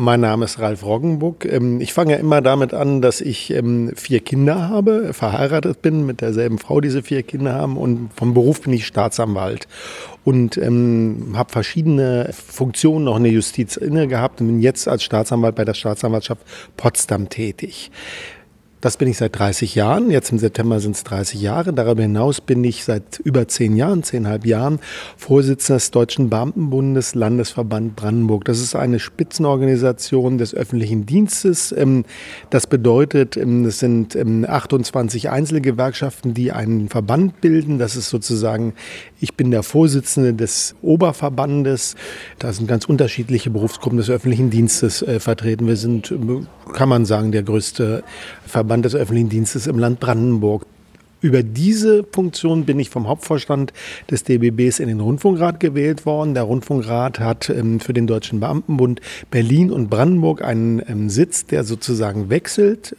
Mein Name ist Ralf Roggenbuck. Ähm, ich fange ja immer damit an, dass ich ähm, vier Kinder habe, verheiratet bin mit derselben Frau, diese vier Kinder haben und vom Beruf bin ich Staatsanwalt und ähm, habe verschiedene Funktionen noch in der Justiz inne gehabt und bin jetzt als Staatsanwalt bei der Staatsanwaltschaft Potsdam tätig. Das bin ich seit 30 Jahren. Jetzt im September sind es 30 Jahre. Darüber hinaus bin ich seit über zehn Jahren, zehnhalb Jahren Vorsitzender des Deutschen Beamtenbundes Landesverband Brandenburg. Das ist eine Spitzenorganisation des öffentlichen Dienstes. Ähm, das bedeutet, ähm, es sind 28 ähm, Einzelgewerkschaften, die einen Verband bilden. Das ist sozusagen, ich bin der Vorsitzende des Oberverbandes. Da sind ganz unterschiedliche Berufsgruppen des öffentlichen Dienstes äh, vertreten. Wir sind, kann man sagen, der größte Verband Verband des öffentlichen Dienstes im Land Brandenburg. Über diese Funktion bin ich vom Hauptvorstand des DBBs in den Rundfunkrat gewählt worden. Der Rundfunkrat hat ähm, für den Deutschen Beamtenbund Berlin und Brandenburg einen ähm, Sitz, der sozusagen wechselt.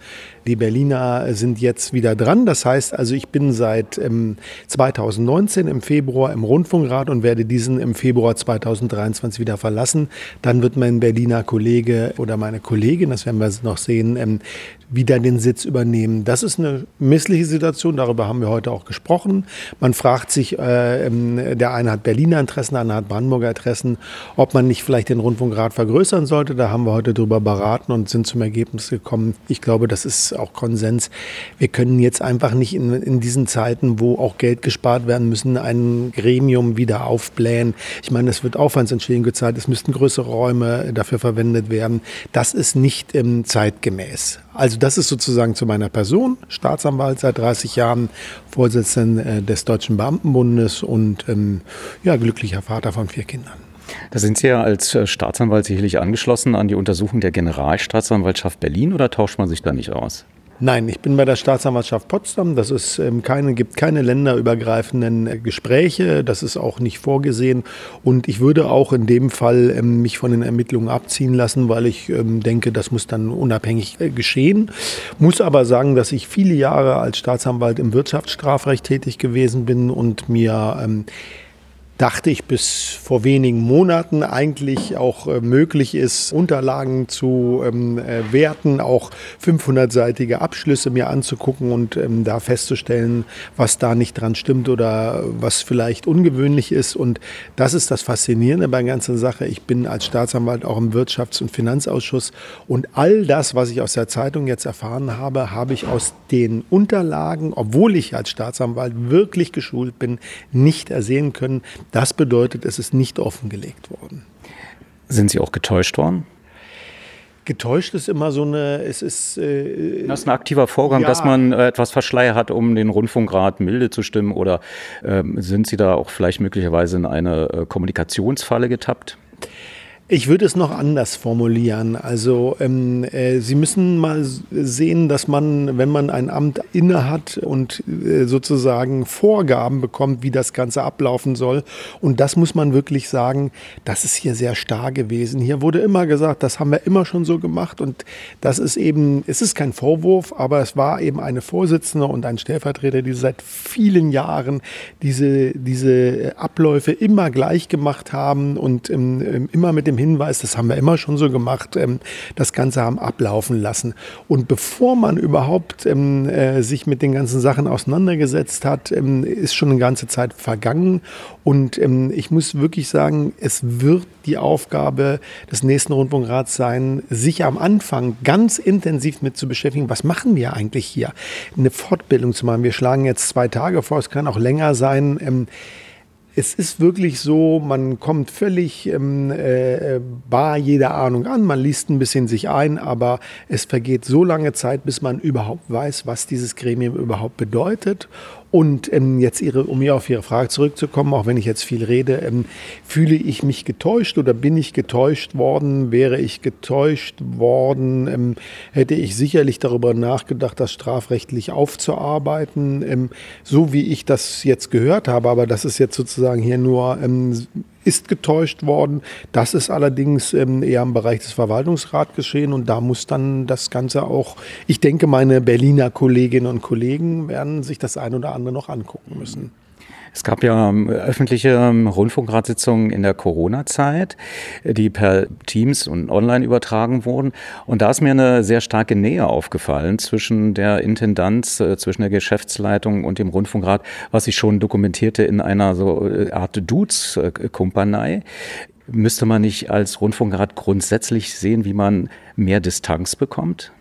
Die Berliner sind jetzt wieder dran. Das heißt also, ich bin seit ähm, 2019 im Februar im Rundfunkrat und werde diesen im Februar 2023 wieder verlassen. Dann wird mein Berliner Kollege oder meine Kollegin, das werden wir noch sehen, ähm, wieder den Sitz übernehmen. Das ist eine missliche Situation, darüber haben wir heute auch gesprochen. Man fragt sich, äh, ähm, der eine hat Berliner Interessen, der andere hat Brandenburger Interessen, ob man nicht vielleicht den Rundfunkrat vergrößern sollte. Da haben wir heute drüber beraten und sind zum Ergebnis gekommen. Ich glaube, das ist auch Konsens. Wir können jetzt einfach nicht in, in diesen Zeiten, wo auch Geld gespart werden müssen, ein Gremium wieder aufblähen. Ich meine, es wird Aufwandsentschädigung gezahlt, es müssten größere Räume dafür verwendet werden. Das ist nicht ähm, zeitgemäß. Also das ist sozusagen zu meiner Person, Staatsanwalt seit 30 Jahren, Vorsitzender äh, des Deutschen Beamtenbundes und ähm, ja, glücklicher Vater von vier Kindern. Da sind Sie ja als äh, Staatsanwalt sicherlich angeschlossen an die Untersuchung der Generalstaatsanwaltschaft Berlin oder tauscht man sich da nicht aus? Nein, ich bin bei der Staatsanwaltschaft Potsdam. Das ist ähm, keine, gibt keine länderübergreifenden äh, Gespräche. Das ist auch nicht vorgesehen. Und ich würde auch in dem Fall ähm, mich von den Ermittlungen abziehen lassen, weil ich ähm, denke, das muss dann unabhängig äh, geschehen. Muss aber sagen, dass ich viele Jahre als Staatsanwalt im Wirtschaftsstrafrecht tätig gewesen bin und mir ähm, dachte ich bis vor wenigen Monaten eigentlich auch äh, möglich ist, Unterlagen zu ähm, äh, werten, auch 500-seitige Abschlüsse mir anzugucken und ähm, da festzustellen, was da nicht dran stimmt oder was vielleicht ungewöhnlich ist. Und das ist das Faszinierende bei der ganzen Sache. Ich bin als Staatsanwalt auch im Wirtschafts- und Finanzausschuss und all das, was ich aus der Zeitung jetzt erfahren habe, habe ich aus den Unterlagen, obwohl ich als Staatsanwalt wirklich geschult bin, nicht ersehen können. Das bedeutet, es ist nicht offengelegt worden. Sind Sie auch getäuscht worden? Getäuscht ist immer so eine, es ist. Äh, das ist ein aktiver Vorgang, ja. dass man äh, etwas Verschleier hat, um den Rundfunkrat milde zu stimmen. Oder äh, sind Sie da auch vielleicht möglicherweise in eine äh, Kommunikationsfalle getappt? Ich würde es noch anders formulieren. Also ähm, äh, Sie müssen mal sehen, dass man, wenn man ein Amt innehat und äh, sozusagen Vorgaben bekommt, wie das Ganze ablaufen soll, und das muss man wirklich sagen, das ist hier sehr starr gewesen. Hier wurde immer gesagt, das haben wir immer schon so gemacht und das ist eben, es ist kein Vorwurf, aber es war eben eine Vorsitzende und ein Stellvertreter, die seit vielen Jahren diese, diese Abläufe immer gleich gemacht haben und ähm, immer mit dem Hinweis, das haben wir immer schon so gemacht, ähm, das Ganze haben ablaufen lassen. Und bevor man überhaupt ähm, äh, sich mit den ganzen Sachen auseinandergesetzt hat, ähm, ist schon eine ganze Zeit vergangen. Und ähm, ich muss wirklich sagen, es wird die Aufgabe des nächsten Rundfunkrats sein, sich am Anfang ganz intensiv mit zu beschäftigen, was machen wir eigentlich hier? Eine Fortbildung zu machen. Wir schlagen jetzt zwei Tage vor, es kann auch länger sein ähm, es ist wirklich so, man kommt völlig ähm, äh, bar jeder Ahnung an, man liest ein bisschen sich ein, aber es vergeht so lange Zeit, bis man überhaupt weiß, was dieses Gremium überhaupt bedeutet und ähm, jetzt ihre, um hier auf Ihre Frage zurückzukommen, auch wenn ich jetzt viel rede, ähm, fühle ich mich getäuscht oder bin ich getäuscht worden? Wäre ich getäuscht worden, ähm, hätte ich sicherlich darüber nachgedacht, das strafrechtlich aufzuarbeiten, ähm, so wie ich das jetzt gehört habe. Aber das ist jetzt sozusagen hier nur ähm, ist getäuscht worden. Das ist allerdings ähm, eher im Bereich des Verwaltungsrats geschehen und da muss dann das Ganze auch, ich denke, meine Berliner Kolleginnen und Kollegen werden sich das ein oder andere noch angucken müssen. Es gab ja ähm, öffentliche ähm, Rundfunkratssitzungen in der Corona-Zeit, die per Teams und online übertragen wurden. Und da ist mir eine sehr starke Nähe aufgefallen zwischen der Intendanz, äh, zwischen der Geschäftsleitung und dem Rundfunkrat, was ich schon dokumentierte in einer so äh, Art Dudes-Kumpanei. Müsste man nicht als Rundfunkrat grundsätzlich sehen, wie man mehr Distanz bekommt?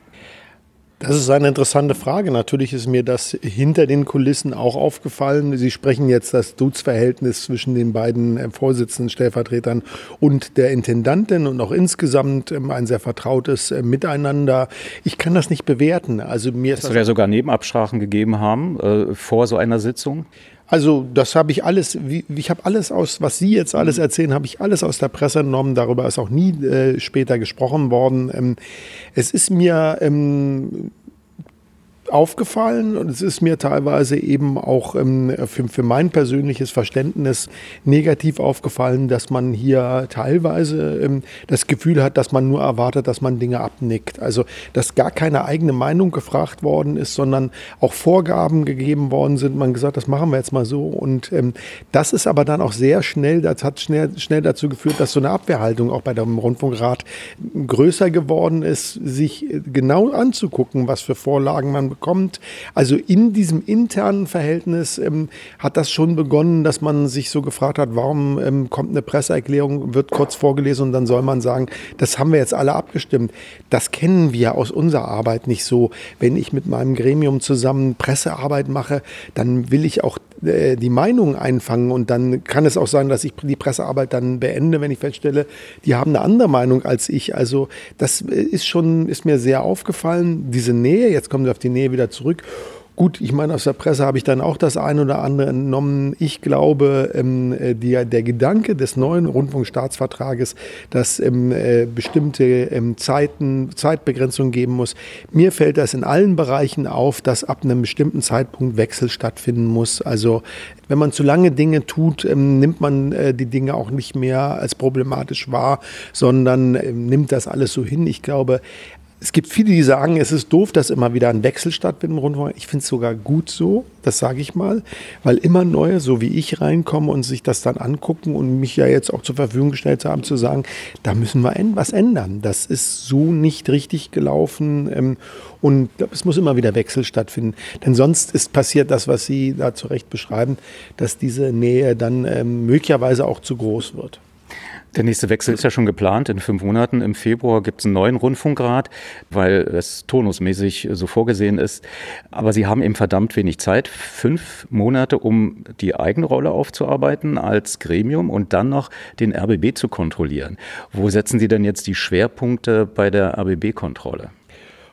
Das ist eine interessante Frage. Natürlich ist mir das hinter den Kulissen auch aufgefallen. Sie sprechen jetzt das Dutzverhältnis zwischen den beiden äh, Vorsitzenden, Stellvertretern und der Intendantin und auch insgesamt ähm, ein sehr vertrautes äh, Miteinander. Ich kann das nicht bewerten. Also mir ist es soll ja sogar Nebenabsprachen gegeben haben äh, vor so einer Sitzung. Also das habe ich alles, ich habe alles aus, was Sie jetzt alles erzählen, habe ich alles aus der Presse entnommen. Darüber ist auch nie äh, später gesprochen worden. Ähm, es ist mir ähm, aufgefallen und es ist mir teilweise eben auch ähm, für, für, mein persönliches Verständnis negativ aufgefallen, dass man hier teilweise ähm, das Gefühl hat, dass man nur erwartet, dass man Dinge abnickt. Also, dass gar keine eigene Meinung gefragt worden ist, sondern auch Vorgaben gegeben worden sind. Man gesagt, das machen wir jetzt mal so. Und ähm, das ist aber dann auch sehr schnell, das hat schnell, schnell dazu geführt, dass so eine Abwehrhaltung auch bei dem Rundfunkrat größer geworden ist, sich genau anzugucken, was für Vorlagen man bekommt. Also in diesem internen Verhältnis ähm, hat das schon begonnen, dass man sich so gefragt hat, warum ähm, kommt eine Presseerklärung, wird kurz vorgelesen und dann soll man sagen, das haben wir jetzt alle abgestimmt. Das kennen wir aus unserer Arbeit nicht so. Wenn ich mit meinem Gremium zusammen Pressearbeit mache, dann will ich auch äh, die Meinung einfangen. Und dann kann es auch sein, dass ich die Pressearbeit dann beende, wenn ich feststelle, die haben eine andere Meinung als ich. Also das äh, ist schon, ist mir sehr aufgefallen, diese Nähe, jetzt kommen wir auf die Nähe wieder zurück Gut, ich meine, aus der Presse habe ich dann auch das eine oder andere entnommen. Ich glaube, ähm, äh, die, der Gedanke des neuen Rundfunkstaatsvertrages, dass ähm, äh, bestimmte ähm, Zeiten, Zeitbegrenzungen geben muss, mir fällt das in allen Bereichen auf, dass ab einem bestimmten Zeitpunkt Wechsel stattfinden muss. Also wenn man zu lange Dinge tut, ähm, nimmt man äh, die Dinge auch nicht mehr als problematisch wahr, sondern ähm, nimmt das alles so hin. Ich glaube, es gibt viele, die sagen, es ist doof, dass immer wieder ein Wechsel stattfindet im Rundfunk. Ich finde es sogar gut so, das sage ich mal, weil immer neue, so wie ich, reinkommen und sich das dann angucken und mich ja jetzt auch zur Verfügung gestellt haben, zu sagen, da müssen wir was ändern. Das ist so nicht richtig gelaufen ähm, und es muss immer wieder Wechsel stattfinden. Denn sonst ist passiert das, was Sie da zu Recht beschreiben, dass diese Nähe dann ähm, möglicherweise auch zu groß wird. Der nächste Wechsel ist ja schon geplant. In fünf Monaten im Februar gibt es einen neuen Rundfunkrat, weil es turnusmäßig so vorgesehen ist. Aber Sie haben eben verdammt wenig Zeit. Fünf Monate, um die eigene Rolle aufzuarbeiten als Gremium und dann noch den RBB zu kontrollieren. Wo setzen Sie denn jetzt die Schwerpunkte bei der RBB-Kontrolle?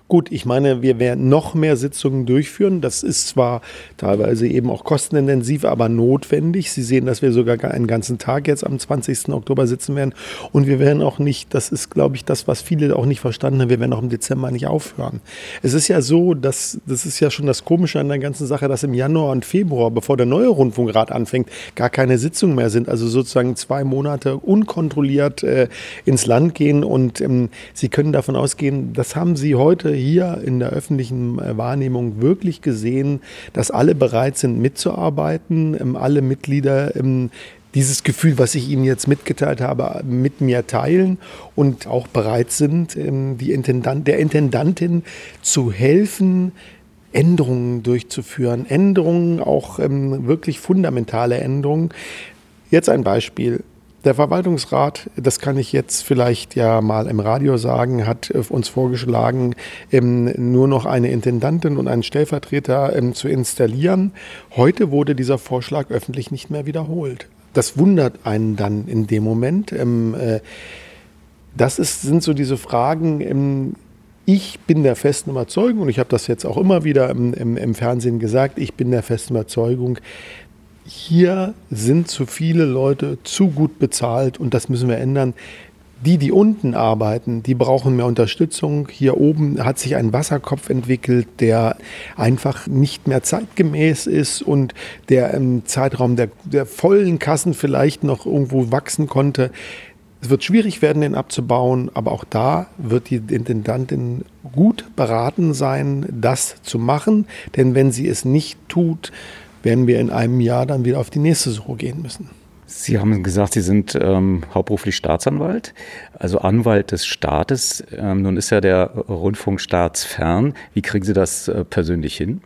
Gut, ich meine, wir werden noch mehr Sitzungen durchführen. Das ist zwar teilweise eben auch kostenintensiv, aber notwendig. Sie sehen, dass wir sogar einen ganzen Tag jetzt am 20. Oktober sitzen werden. Und wir werden auch nicht, das ist, glaube ich, das, was viele auch nicht verstanden haben, wir werden auch im Dezember nicht aufhören. Es ist ja so, dass, das ist ja schon das Komische an der ganzen Sache, dass im Januar und Februar, bevor der neue Rundfunkrat anfängt, gar keine Sitzungen mehr sind. Also sozusagen zwei Monate unkontrolliert äh, ins Land gehen. Und ähm, Sie können davon ausgehen, das haben Sie heute hier in der öffentlichen äh, Wahrnehmung wirklich gesehen, dass alle bereit sind mitzuarbeiten, ähm, alle Mitglieder ähm, dieses Gefühl, was ich Ihnen jetzt mitgeteilt habe, mit mir teilen und auch bereit sind, ähm, die Intendant, der Intendantin zu helfen, Änderungen durchzuführen. Änderungen, auch wirklich fundamentale Änderungen. Jetzt ein Beispiel. Der Verwaltungsrat, das kann ich jetzt vielleicht ja mal im Radio sagen, hat äh, uns vorgeschlagen, ähm, nur noch eine Intendantin und einen Stellvertreter ähm, zu installieren. Heute wurde dieser Vorschlag öffentlich nicht mehr wiederholt. Das wundert einen dann in dem Moment. Ähm, äh, das ist, sind so diese Fragen, ich bin der festen Überzeugung, und ich habe das jetzt auch immer wieder im, im, im, Fernsehen gesagt, ich bin der festen Überzeugung, hier sind zu viele Leute zu gut bezahlt und das müssen wir ändern. Die, die unten arbeiten, die brauchen mehr Unterstützung. Hier oben hat sich ein Wasserkopf entwickelt, der einfach nicht mehr zeitgemäß ist und der im Zeitraum der, der vollen Kassen vielleicht noch irgendwo wachsen konnte. Es wird schwierig werden, den abzubauen, aber auch da wird die Intendantin gut beraten sein, das zu machen. Denn wenn sie es nicht tut, werden wir in einem Jahr dann wieder auf die nächste Suche gehen müssen. Sie haben gesagt, Sie sind ähm, hauptberuflich Staatsanwalt, also Anwalt des Staates. Ähm, nun ist ja der Rundfunk staatsfern. Wie kriegen Sie das äh, persönlich hin?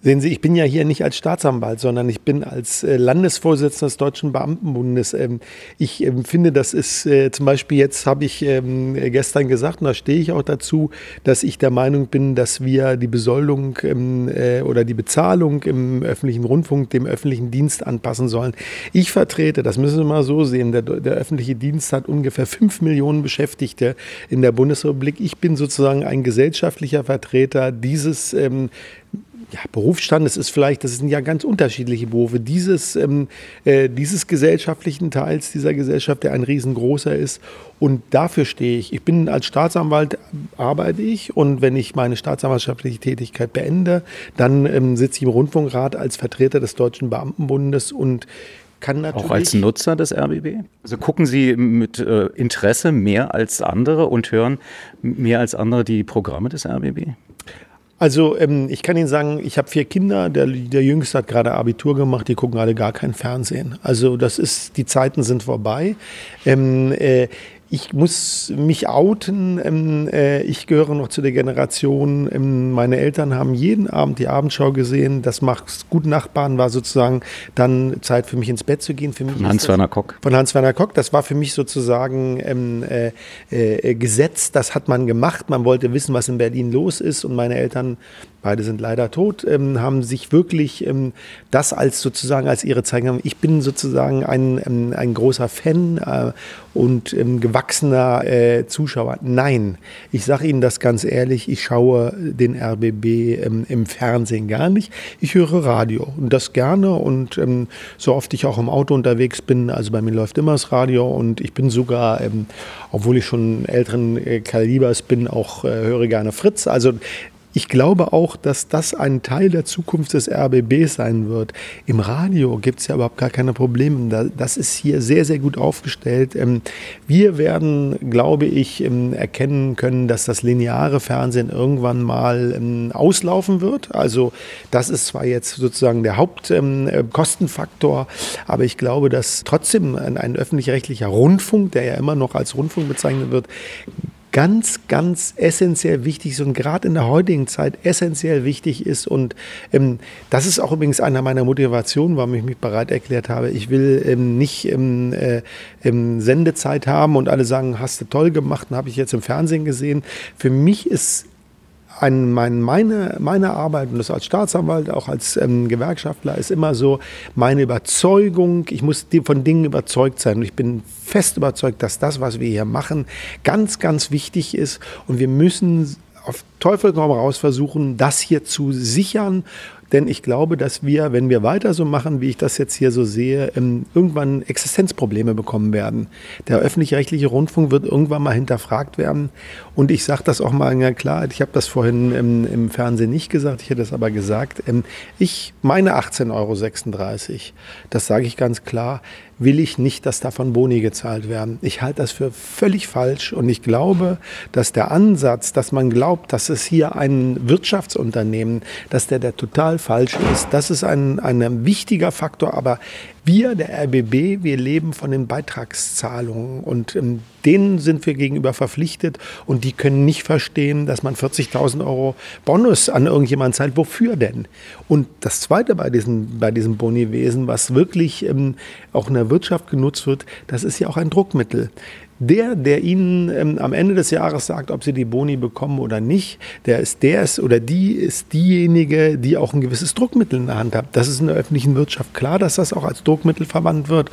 Sehen Sie, ich bin ja hier nicht als Staatsanwalt, sondern ich bin als äh, Landesvorsitzender des Deutschen Beamtenbundes. Ähm, ich ähm, finde, das ist äh, zum Beispiel jetzt, habe ich ähm, gestern gesagt, und da stehe ich auch dazu, dass ich der Meinung bin, dass wir die Besoldung äh, oder die Bezahlung im öffentlichen Rundfunk dem öffentlichen Dienst anpassen sollen. Ich vertrete, das müssen wir mal so sehen, der, der öffentliche Dienst hat ungefähr fünf Millionen Beschäftigte in der Bundesrepublik. Ich bin sozusagen ein gesellschaftlicher Vertreter dieses ja, Berufsstandes ist vielleicht, das sind ja ganz unterschiedliche Berufe, dieses, ähm, äh, dieses gesellschaftlichen Teils dieser Gesellschaft, der ein riesengroßer ist. Und dafür stehe ich. Ich bin als Staatsanwalt, arbeite ich und wenn ich meine staatsanwaltschaftliche Tätigkeit beende, dann ähm, sitze ich im Rundfunkrat als Vertreter des Deutschen Beamtenbundes und kann natürlich. Auch als Nutzer des RBB? Also gucken Sie mit äh, Interesse mehr als andere und hören mehr als andere die Programme des RBB? Also ähm, ich kann Ihnen sagen, ich habe vier Kinder, der, der Jüngste hat gerade Abitur gemacht, die gucken alle gar kein Fernsehen. Also das ist, die Zeiten sind vorbei. Ähm, äh, ich muss mich outen. Ähm, äh, ich gehöre noch zu der Generation. Ähm, meine Eltern haben jeden Abend die Abendschau gesehen. Das macht gut Nachbarn war sozusagen dann Zeit für mich ins Bett zu gehen. Für mich von Hans-Werner Kock. Von Hans-Werner Kock. Das war für mich sozusagen ähm, äh, äh, Gesetz. Das hat man gemacht. Man wollte wissen, was in Berlin los ist. Und meine Eltern beide sind leider tot, ähm, haben sich wirklich ähm, das als sozusagen als ihre genommen. Ich bin sozusagen ein, ähm, ein großer Fan äh, und ähm, gewachsener äh, Zuschauer. Nein, ich sage Ihnen das ganz ehrlich, ich schaue den RBB ähm, im Fernsehen gar nicht. Ich höre Radio und das gerne und ähm, so oft ich auch im Auto unterwegs bin, also bei mir läuft immer das Radio und ich bin sogar, obwohl ich schon älteren äh, Kalibers bin, auch äh, höre gerne Fritz. Also ich glaube auch, dass das ein Teil der Zukunft des RBB sein wird. Im Radio gibt es ja überhaupt gar keine Probleme. Das ist hier sehr, sehr gut aufgestellt. Ähm, wir werden, glaube ich, ähm, erkennen können, dass das lineare Fernsehen irgendwann mal ähm, auslaufen wird. Also das ist zwar jetzt sozusagen der Hauptkostenfaktor, aber ich glaube, dass trotzdem ein öffentlich-rechtlicher Rundfunk, der ja immer noch als Rundfunk bezeichnet wird, ganz, ganz essentiell wichtig ist und gerade in der heutigen Zeit essentiell wichtig ist. Und ähm, das ist auch übrigens einer meiner Motivationen, warum ich mich bereit erklärt habe. Ich will ähm, nicht ähm, äh, Sendezeit haben und alle sagen, hast du toll gemacht, habe ich jetzt im Fernsehen gesehen. Für mich ist ein, mein, meine, meine Arbeit, und das als Staatsanwalt, auch als ähm, Gewerkschaftler, ist immer so meine Überzeugung, ich muss von Dingen überzeugt sein. Und ich bin fest überzeugt, dass das, was wir hier machen, ganz, ganz wichtig ist. Und wir müssen auf Teufel komm raus versuchen, das hier zu sichern denn ich glaube, dass wir, wenn wir weiter so machen, wie ich das jetzt hier so sehe, ähm, irgendwann Existenzprobleme bekommen werden. Der öffentlich-rechtliche Rundfunk wird irgendwann mal hinterfragt werden. Und ich sage das auch mal ja klar, ich habe das vorhin im, im, Fernsehen nicht gesagt, ich hätte es aber gesagt. Ähm, ich meine 18,36 Euro, das sage ich ganz klar, will ich nicht, dass davon Boni gezahlt werden. Ich halte das für völlig falsch und ich glaube, dass der Ansatz, dass man glaubt, dass es hier ein Wirtschaftsunternehmen, dass der, der falsch ist, das ist ein, ein wichtiger Faktor, aber wir, der RBB, wir leben von den Beitragszahlungen und ähm, denen sind wir gegenüber verpflichtet und die können nicht verstehen, dass man 40.000 Euro Bonus an irgendjemanden zahlt. Wofür denn? Und das Zweite bei diesem, bei diesem Boniwesen, was wirklich ähm, auch in der Wirtschaft genutzt wird, das ist ja auch ein Druckmittel. Der, der Ihnen ähm, am Ende des Jahres sagt, ob Sie die Boni bekommen oder nicht, der ist der ist oder die ist diejenige, die auch ein gewisses Druckmittel in der Hand hat. Das ist in der öffentlichen Wirtschaft klar, dass das auch als Druckmittel verwandt wird.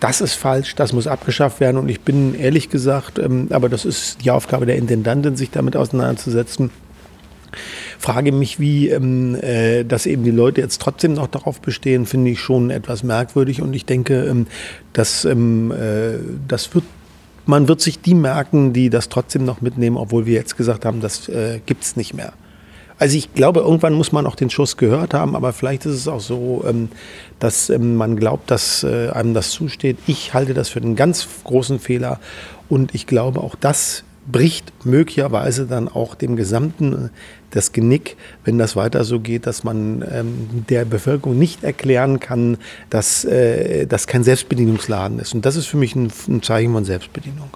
Das ist falsch, das muss abgeschafft werden und ich bin ehrlich gesagt, ähm, aber das ist die Aufgabe der Intendantin, sich damit auseinanderzusetzen frage mich, wie ähm, äh, dass eben die Leute jetzt trotzdem noch darauf bestehen, finde ich schon etwas merkwürdig. Und ich denke, ähm, dass ähm, äh, das wird man wird sich die merken, die das trotzdem noch mitnehmen, obwohl wir jetzt gesagt haben, das äh, gibt es nicht mehr. Also ich glaube, irgendwann muss man auch den Schuss gehört haben, aber vielleicht ist es auch so, ähm, dass ähm, man glaubt, dass äh, einem das zusteht. Ich halte das für einen ganz großen Fehler und ich glaube, auch das bricht möglicherweise dann auch dem gesamten das Genick, wenn das weiter so geht, dass man ähm, der Bevölkerung nicht erklären kann, dass äh, das kein Selbstbedienungsladen ist. Und das ist für mich ein, ein Zeichen von Selbstbedienung.